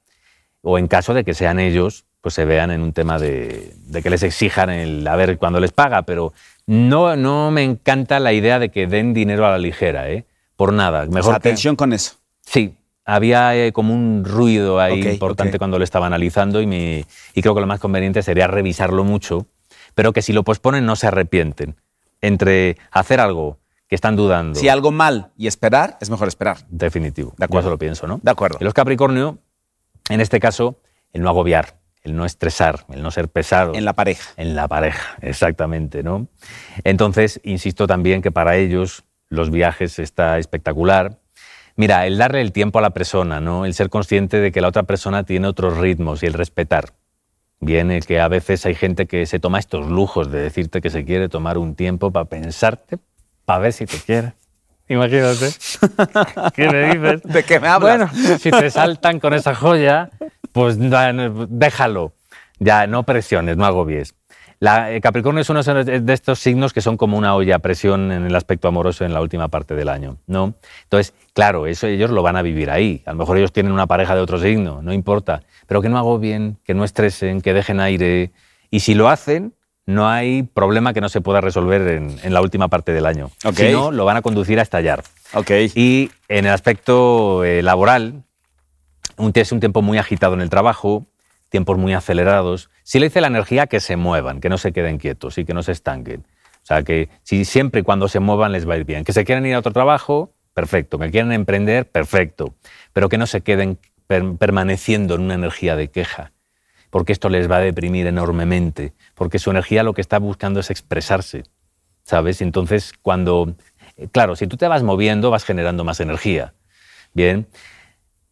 Speaker 5: o en caso de que sean ellos pues se vean en un tema de, que les exijan el a ver cuándo les paga, pero no, no me encanta la idea de que den dinero a la ligera, ¿eh? por nada.
Speaker 2: Mejor atención con eso.
Speaker 5: Sí, había eh, como un ruido ahí importante cuando lo estaba analizando y, y creo que lo más conveniente sería revisarlo mucho, pero que si lo posponen no se arrepienten. Entre hacer algo que están dudando.
Speaker 2: Si algo mal y esperar, es mejor esperar.
Speaker 5: Definitivo.
Speaker 2: De acuerdo.
Speaker 5: Yo eso lo pienso, ¿no?
Speaker 2: De acuerdo.
Speaker 5: Y los Capricornio, en este caso, el no agobiar, el no estresar, el no ser pesado.
Speaker 2: En la pareja.
Speaker 5: En la pareja, exactamente, ¿no? Entonces, insisto también que para ellos los viajes está espectacular. Mira, el darle el tiempo a la persona, ¿no? El ser consciente de que la otra persona tiene otros ritmos y el respetar. Viene que a veces hay gente que se toma estos lujos de decirte que se quiere tomar un tiempo para pensarte, para ver si te quiere. Imagínate. ¿Qué me dices?
Speaker 2: ¿De qué me hablas?
Speaker 5: Bueno, si te saltan con esa joya, pues déjalo. Ya, no presiones, no agobies. La, eh, Capricornio es uno de estos signos que son como una olla a presión en el aspecto amoroso en la última parte del año, ¿no? Entonces, claro, eso ellos lo van a vivir ahí. A lo mejor ellos tienen una pareja de otro signo, no importa. Pero que no agobien, que no estresen, que dejen aire. Y si lo hacen, no hay problema que no se pueda resolver en, en la última parte del año.
Speaker 2: Ok.
Speaker 5: Si no, lo van a conducir a estallar.
Speaker 2: Ok.
Speaker 5: Y en el aspecto eh, laboral, un, es un tiempo muy agitado en el trabajo, tiempos muy acelerados. Si le dice la energía que se muevan, que no se queden quietos y que no se estanquen. O sea, que si siempre y cuando se muevan les va a ir bien. Que se quieran ir a otro trabajo, perfecto. Que quieran emprender, perfecto. Pero que no se queden per- permaneciendo en una energía de queja. Porque esto les va a deprimir enormemente. Porque su energía lo que está buscando es expresarse. ¿Sabes? Entonces, cuando. eh, Claro, si tú te vas moviendo, vas generando más energía. Bien.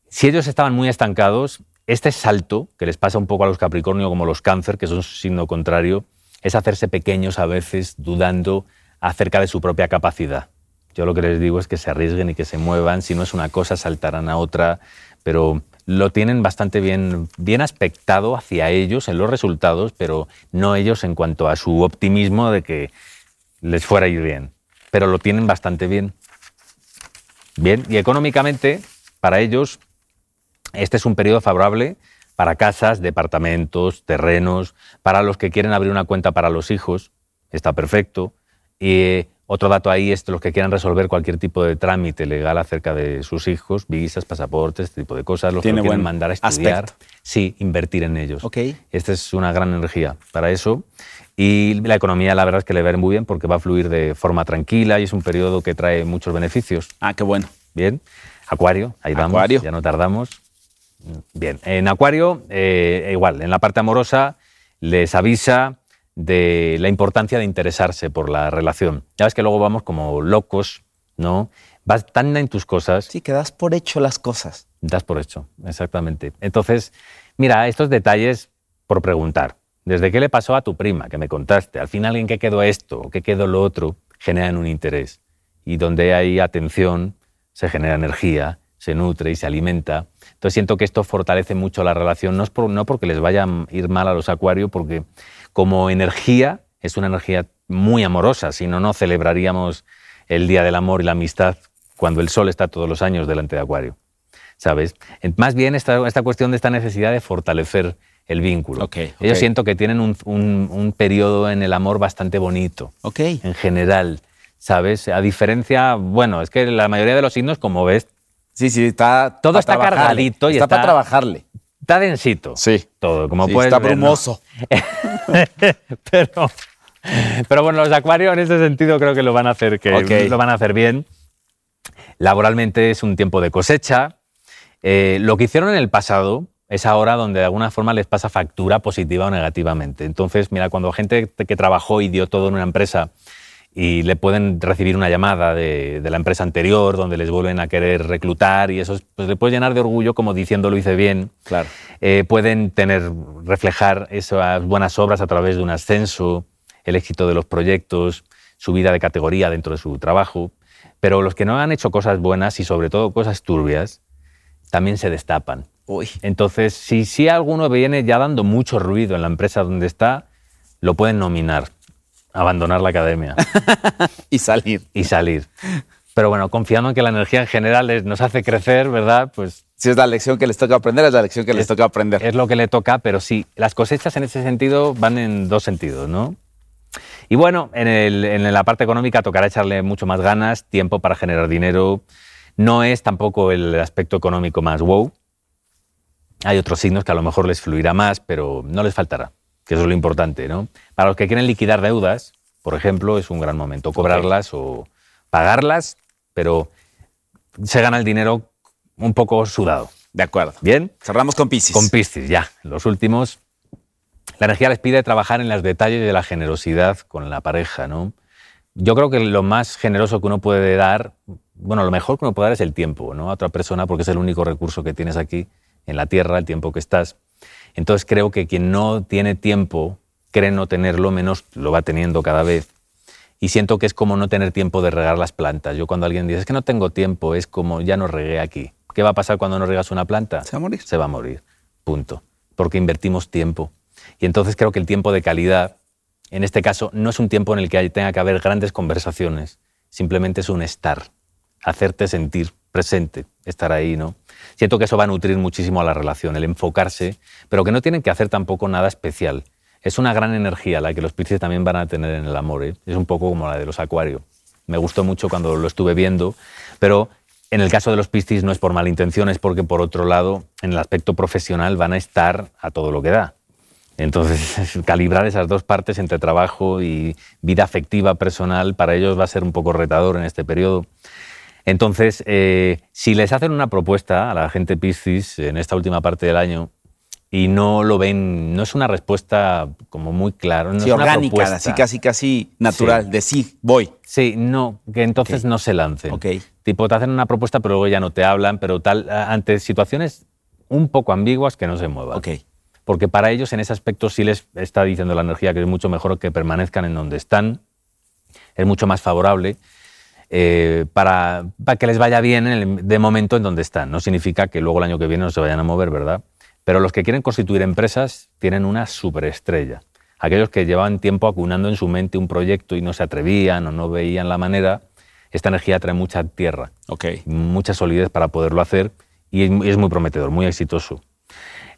Speaker 5: Si ellos estaban muy estancados, este salto, que les pasa un poco a los Capricornio como los Cáncer, que son su signo contrario, es hacerse pequeños a veces, dudando acerca de su propia capacidad. Yo lo que les digo es que se arriesguen y que se muevan. Si no es una cosa, saltarán a otra. Pero lo tienen bastante bien, bien aspectado hacia ellos en los resultados, pero no ellos en cuanto a su optimismo de que les fuera a ir bien. Pero lo tienen bastante bien. Bien, y económicamente, para ellos, este es un periodo favorable para casas, departamentos, terrenos, para los que quieren abrir una cuenta para los hijos, está perfecto. Y eh, otro dato ahí es los que quieran resolver cualquier tipo de trámite legal acerca de sus hijos, visas, pasaportes, este tipo de cosas, los que lo quieren mandar a estudiar.
Speaker 2: aspecto.
Speaker 5: Sí, invertir en ellos.
Speaker 2: Ok.
Speaker 5: Esta es una gran energía para eso. Y la economía, la verdad es que le va a ir muy bien porque va a fluir de forma tranquila y es un periodo que trae muchos beneficios.
Speaker 2: Ah, qué bueno.
Speaker 5: Bien. Acuario, ahí vamos.
Speaker 2: Acuario.
Speaker 5: Ya no tardamos. Bien. En Acuario, eh, igual, en la parte amorosa, les avisa de la importancia de interesarse por la relación. Ya ves que luego vamos como locos, ¿no? Vas tan en tus cosas
Speaker 2: Sí, que das por hecho las cosas.
Speaker 5: Das por hecho, exactamente. Entonces, mira, estos detalles por preguntar. ¿Desde qué le pasó a tu prima que me contaste? Al final, ¿en qué quedó esto o qué quedó lo otro? Generan un interés. Y donde hay atención, se genera energía, se nutre y se alimenta. Entonces siento que esto fortalece mucho la relación, no, es por- no porque les vaya a ir mal a los acuarios, porque como energía es una energía muy amorosa, si no, no celebraríamos el Día del Amor y la Amistad cuando el Sol está todos los años delante de Acuario. ¿sabes? Más bien esta, esta cuestión de esta necesidad de fortalecer el vínculo.
Speaker 2: Ok, ok.
Speaker 5: Ellos siento que tienen un, un- un periodo en el amor bastante bonito,
Speaker 2: Ok.
Speaker 5: en general, ¿sabes? A diferencia, bueno, es que la mayoría de los signos, como ves,
Speaker 2: Sí, sí, está.
Speaker 5: Todo está cargadito y
Speaker 2: está,
Speaker 5: está-
Speaker 2: para trabajarle.
Speaker 5: está densito.
Speaker 2: Sí.
Speaker 5: Todo, como
Speaker 2: Sí,
Speaker 5: puedes
Speaker 2: está
Speaker 5: ver, ¿no? pero, pero bueno, los de Acuario en ese sentido creo que lo van a hacer, que
Speaker 2: Ok.
Speaker 5: lo van a hacer bien. Laboralmente es un tiempo de cosecha. Eh, lo que hicieron en el pasado es ahora donde de alguna forma les pasa factura positiva o negativamente. Entonces, mira, cuando gente que trabajó y dio todo en una empresa y le pueden recibir una llamada de, de la empresa anterior donde les vuelven a querer reclutar y eso pues le puede llenar de orgullo como diciendo lo hice bien.
Speaker 2: Claro.
Speaker 5: Eh, pueden tener, reflejar esas buenas obras a través de un ascenso, el éxito de los proyectos, subida de categoría dentro de su trabajo. Pero los que no han hecho cosas buenas y sobre todo cosas turbias, también se destapan.
Speaker 2: Uy.
Speaker 5: Entonces, si, si alguno viene ya dando mucho ruido en la empresa donde está, lo pueden nominar, abandonar la academia
Speaker 2: Y salir.
Speaker 5: y salir. Pero bueno, confiando en que la energía en general nos hace crecer, ¿verdad? Pues
Speaker 2: Si es la lección que les toca aprender, es la lección que les
Speaker 5: Es-
Speaker 2: toca aprender.
Speaker 5: es lo que le toca, pero sí, las cosechas en ese sentido van en dos sentidos, ¿no? Y bueno, en, el- en la parte económica tocará echarle mucho más ganas, tiempo para generar dinero. No es tampoco el aspecto económico más wow. Hay otros signos que a lo mejor les fluirá más, pero no les faltará, que eso es lo importante, ¿no? Para los que quieren liquidar deudas, por ejemplo, es un gran momento, cobrarlas o, pagarlas, pero se gana el dinero un poco sudado.
Speaker 2: De acuerdo.
Speaker 5: ¿Bien?
Speaker 2: Cerramos con Piscis.
Speaker 5: Con Piscis, ya. Los últimos. La energía les pide trabajar en los detalles de la generosidad con la pareja, ¿no? Yo creo que lo más generoso que uno puede dar, bueno, lo mejor que uno puede dar es el tiempo, ¿no? A otra persona, porque es el único recurso que tienes aquí en la tierra, el tiempo que estás. Entonces creo que quien no tiene tiempo, cree no tenerlo, menos lo va teniendo cada vez. Y siento que es como no tener tiempo de regar las plantas. Yo cuando alguien dice, es que no tengo tiempo, es como, ya no regué aquí. ¿Qué va a pasar cuando no regas una planta?
Speaker 2: Se va a morir.
Speaker 5: Se va a morir, punto. Porque invertimos tiempo. Y entonces creo que el tiempo de calidad, en este caso, no es un tiempo en el que tenga que haber grandes conversaciones, simplemente es un estar, hacerte sentir presente, estar ahí, ¿no? Siento que eso va a nutrir muchísimo a la relación, el enfocarse, pero que no tienen que hacer tampoco nada especial. Es una gran energía la que los Piscis también van a tener en el amor, ¿eh? es un poco como la de los Acuario. Me gustó mucho cuando lo estuve viendo, pero en el caso de los Piscis no es por mala intención, es porque por otro lado, en el aspecto profesional van a estar a todo lo que da. Entonces, calibrar esas dos partes entre trabajo y vida afectiva personal para ellos va a ser un poco retador en este periodo. Entonces, eh, si les hacen una propuesta a la gente Piscis en esta última parte del año y no lo ven, no es una respuesta como muy clara, no
Speaker 2: sí,
Speaker 5: es una
Speaker 2: orgánica,
Speaker 5: propuesta.
Speaker 2: así casi, casi natural,
Speaker 5: Sí.
Speaker 2: de sí, voy.
Speaker 5: Sí, no, que entonces
Speaker 2: Ok.
Speaker 5: no se lancen.
Speaker 2: Ok.
Speaker 5: Tipo, te hacen una propuesta, pero luego ya no te hablan, pero tal, ante situaciones un poco ambiguas que no se muevan.
Speaker 2: Ok.
Speaker 5: Porque para ellos en ese aspecto sí les está diciendo la energía que es mucho mejor que permanezcan en donde están, es mucho más favorable eh, para, para que les vaya bien en el- de momento en donde están. No significa que luego el año que viene no se vayan a mover, ¿verdad? Pero los que quieren constituir empresas tienen una superestrella. Aquellos que llevaban tiempo acunando en su mente un proyecto y no se atrevían o no veían la manera, esta energía trae mucha tierra
Speaker 2: Ok.
Speaker 5: mucha solidez para poderlo hacer y es, es muy prometedor, muy exitoso.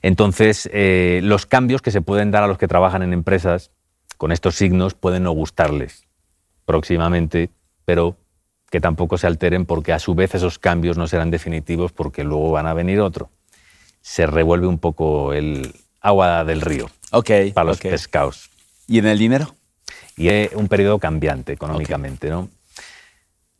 Speaker 5: Entonces, eh, los cambios que se pueden dar a los que trabajan en empresas con estos signos pueden no gustarles próximamente, pero que tampoco se alteren porque a su vez esos cambios no serán definitivos porque luego van a venir otro. Se revuelve un poco el agua del río
Speaker 2: Ok.
Speaker 5: para los
Speaker 2: ok.
Speaker 5: pescados.
Speaker 2: ¿Y en el dinero?
Speaker 5: Y es un periodo cambiante económicamente, ¿no?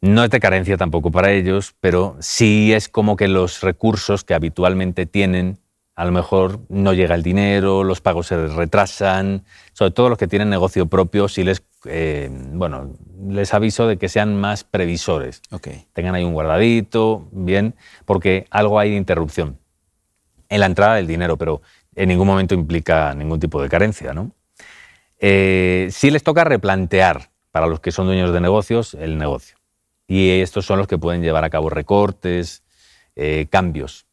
Speaker 5: No es de carencia tampoco para ellos, pero sí es como que los recursos que habitualmente tienen, a lo mejor no llega el dinero, los pagos se retrasan, sobre todo los que tienen negocio propio, sí les, eh, bueno, les aviso de que sean más previsores,
Speaker 2: Ok.
Speaker 5: tengan ahí un guardadito, bien, porque algo hay de interrupción en la entrada del dinero, pero en ningún momento implica ningún tipo de carencia, ¿no? Eh, sí les toca replantear para los que son dueños de negocios el negocio. Y estos son los que pueden llevar a cabo recortes, eh, cambios,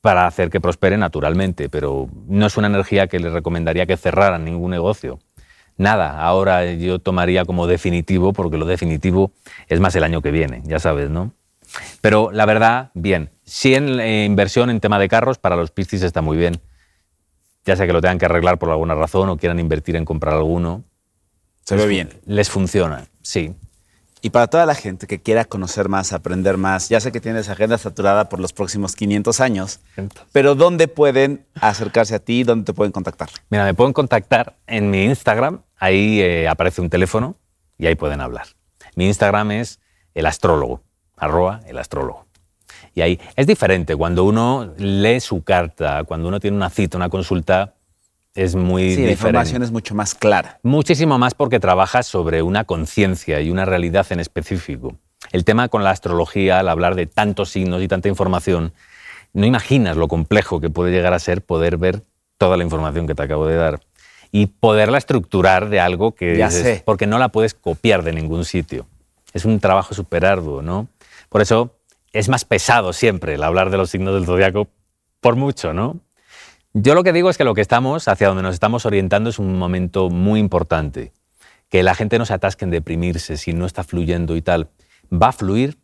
Speaker 5: para hacer que prospere naturalmente, pero no es una energía que les recomendaría que cerraran ningún negocio. Nada, ahora yo tomaría como definitivo, porque lo definitivo es más el año que viene, ya sabes, ¿no? Pero la verdad, bien. Sí en eh, inversión en tema de carros, para los Piscis está muy bien. Ya sea que lo tengan que arreglar por alguna razón o quieran invertir en comprar alguno.
Speaker 2: Se ve bien.
Speaker 5: Les funciona, sí.
Speaker 2: Y para toda la gente que quiera conocer más, aprender más, ya sé que tienes agenda saturada por los próximos 500 años, pero ¿dónde pueden acercarse a ti? ¿Dónde te pueden contactar?
Speaker 5: Mira, me pueden contactar en mi Instagram, ahí eh, aparece un teléfono y ahí pueden hablar. Mi Instagram es el astrólogo, arroba el astrólogo. Y ahí es diferente, cuando uno lee su carta, cuando uno tiene una cita, una consulta, es muy
Speaker 2: Sí, la
Speaker 5: diferente.
Speaker 2: información es mucho más clara.
Speaker 5: Muchísimo más porque trabajas sobre una conciencia y una realidad en específico. El tema con la astrología, al hablar de tantos signos y tanta información, no imaginas lo complejo que puede llegar a ser poder ver toda la información que te acabo de dar y poderla estructurar de algo que
Speaker 2: Ya
Speaker 5: dices,
Speaker 2: sé.
Speaker 5: porque no la puedes copiar de ningún sitio. Es un trabajo súper arduo, ¿no? Por eso es más pesado siempre el hablar de los signos del zodiaco, por mucho, ¿no? Yo lo que digo es que lo que estamos, hacia donde nos estamos orientando, es un momento muy importante. Que la gente no se atasque en deprimirse si no está fluyendo y tal. Va a fluir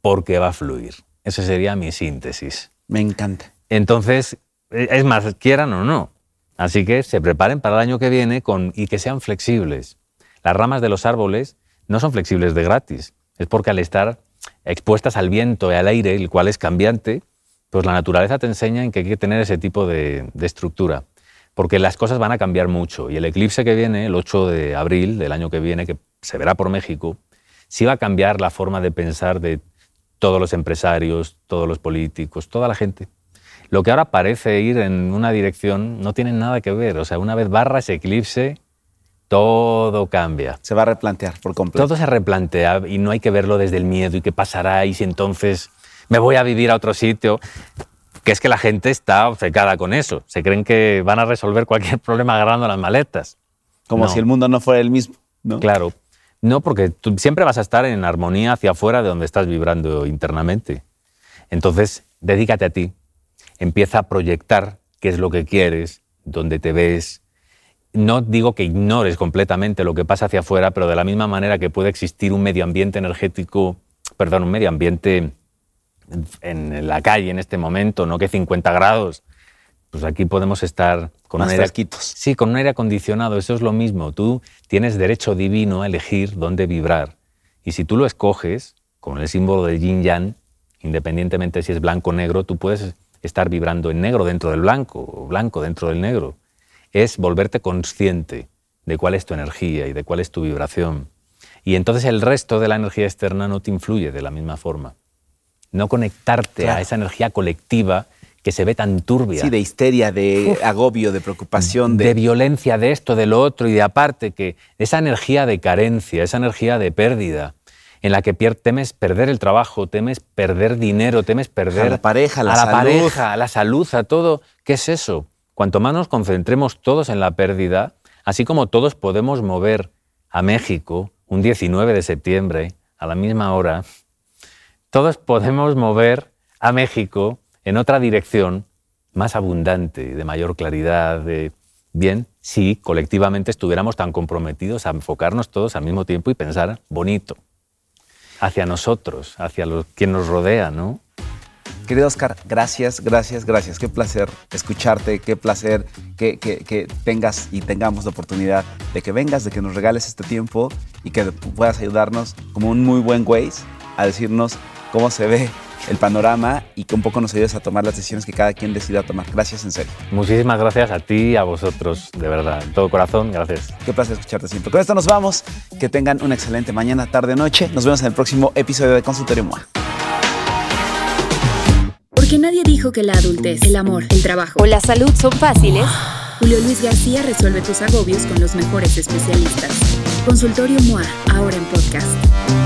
Speaker 5: porque va a fluir. Esa sería mi síntesis.
Speaker 2: Me encanta.
Speaker 5: Entonces, eh, es más, quieran o no. Así que se preparen para el año que viene y que sean flexibles. Las ramas de los árboles no son flexibles de gratis. Es porque al estar expuestas al viento y al aire, el cual es cambiante, pues la naturaleza te enseña en que hay que tener ese tipo de, de estructura. Porque las cosas van a cambiar mucho. Y el eclipse que viene, el 8 de abril del año que viene, que se verá por México, sí va a cambiar la forma de pensar de todos los empresarios, todos los políticos, toda la gente. Lo que ahora parece ir en una dirección no tiene nada que ver. O sea, una vez barra ese eclipse, todo cambia.
Speaker 2: Se va a replantear por completo.
Speaker 5: Todo se replantea y no hay que verlo desde el miedo y qué pasará y si entonces me voy a vivir a otro sitio. Que es que la gente está obcecada con eso. Se creen que van a resolver cualquier problema agarrando las maletas.
Speaker 2: Como
Speaker 5: No.
Speaker 2: si el mundo no fuera el mismo, ¿no?
Speaker 5: Claro. No, porque tú siempre vas a estar en armonía hacia afuera de donde estás vibrando internamente. Entonces, dedícate a ti. Empieza a proyectar qué es lo que quieres, dónde te ves. No digo que ignores completamente lo que pasa hacia afuera, pero de la misma manera que puede existir un medio ambiente energético, perdón, un medio ambiente en- la calle en este momento, no que 50 grados, pues aquí podemos estar con
Speaker 2: Más
Speaker 5: un aire, sí, con un aire acondicionado. Eso es lo mismo. Tú tienes derecho divino a elegir dónde vibrar. Y si tú lo escoges, con el símbolo del yin yang, independientemente si es blanco o negro, tú puedes estar vibrando en negro dentro del blanco o blanco dentro del negro. Es volverte consciente de cuál es tu energía y de cuál es tu vibración. Y entonces el resto de la energía externa no te influye de la misma forma. No conectarte
Speaker 2: Claro.
Speaker 5: a esa energía colectiva que se ve tan turbia
Speaker 2: Sí, de histeria, de agobio, de preocupación,
Speaker 5: de,
Speaker 2: de...
Speaker 5: violencia, de esto, de lo otro, y de aparte que esa energía de carencia, esa energía de pérdida, en la que temes perder el trabajo, temes perder dinero, temes perder
Speaker 2: A la pareja, a la
Speaker 5: a
Speaker 2: salud.
Speaker 5: pareja, a la salud, a todo. ¿Qué es eso? Cuanto más nos concentremos todos en la pérdida, así como todos podemos mover a México un 19 de septiembre a la misma hora, todos podemos mover a México en otra dirección más abundante, de mayor claridad, de bien, si colectivamente estuviéramos tan comprometidos a enfocarnos todos al mismo tiempo y pensar bonito hacia nosotros, hacia los, quien nos rodea, ¿no?
Speaker 2: Querido Oscar, gracias, gracias, gracias. Qué placer escucharte, qué placer que, tengas y tengamos la oportunidad de que vengas, de que nos regales este tiempo y que puedas ayudarnos como un muy buen Waze a decirnos cómo se ve el panorama y que un poco nos ayudes a tomar las decisiones que cada quien decida tomar. Gracias, en serio.
Speaker 5: Muchísimas gracias a ti y a vosotros, de verdad, de todo corazón, gracias.
Speaker 2: Qué placer escucharte siempre. Con esto nos vamos. Que tengan una excelente mañana, tarde, noche. Nos vemos en el próximo episodio de Consultorio MOA.
Speaker 3: Porque nadie dijo que la adultez, el amor, el trabajo
Speaker 4: o la salud son fáciles,
Speaker 3: Julio Luis García resuelve tus agobios con los mejores especialistas. Consultorio MOA, ahora en podcast.